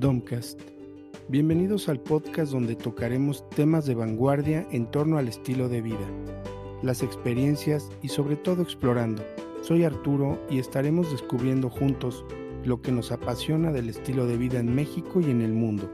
Domcast. Bienvenidos al podcast donde tocaremos temas de vanguardia en torno al estilo de vida, las experiencias y sobre todo explorando. Soy Arturo y estaremos descubriendo juntos lo que nos apasiona del estilo de vida en México y en el mundo.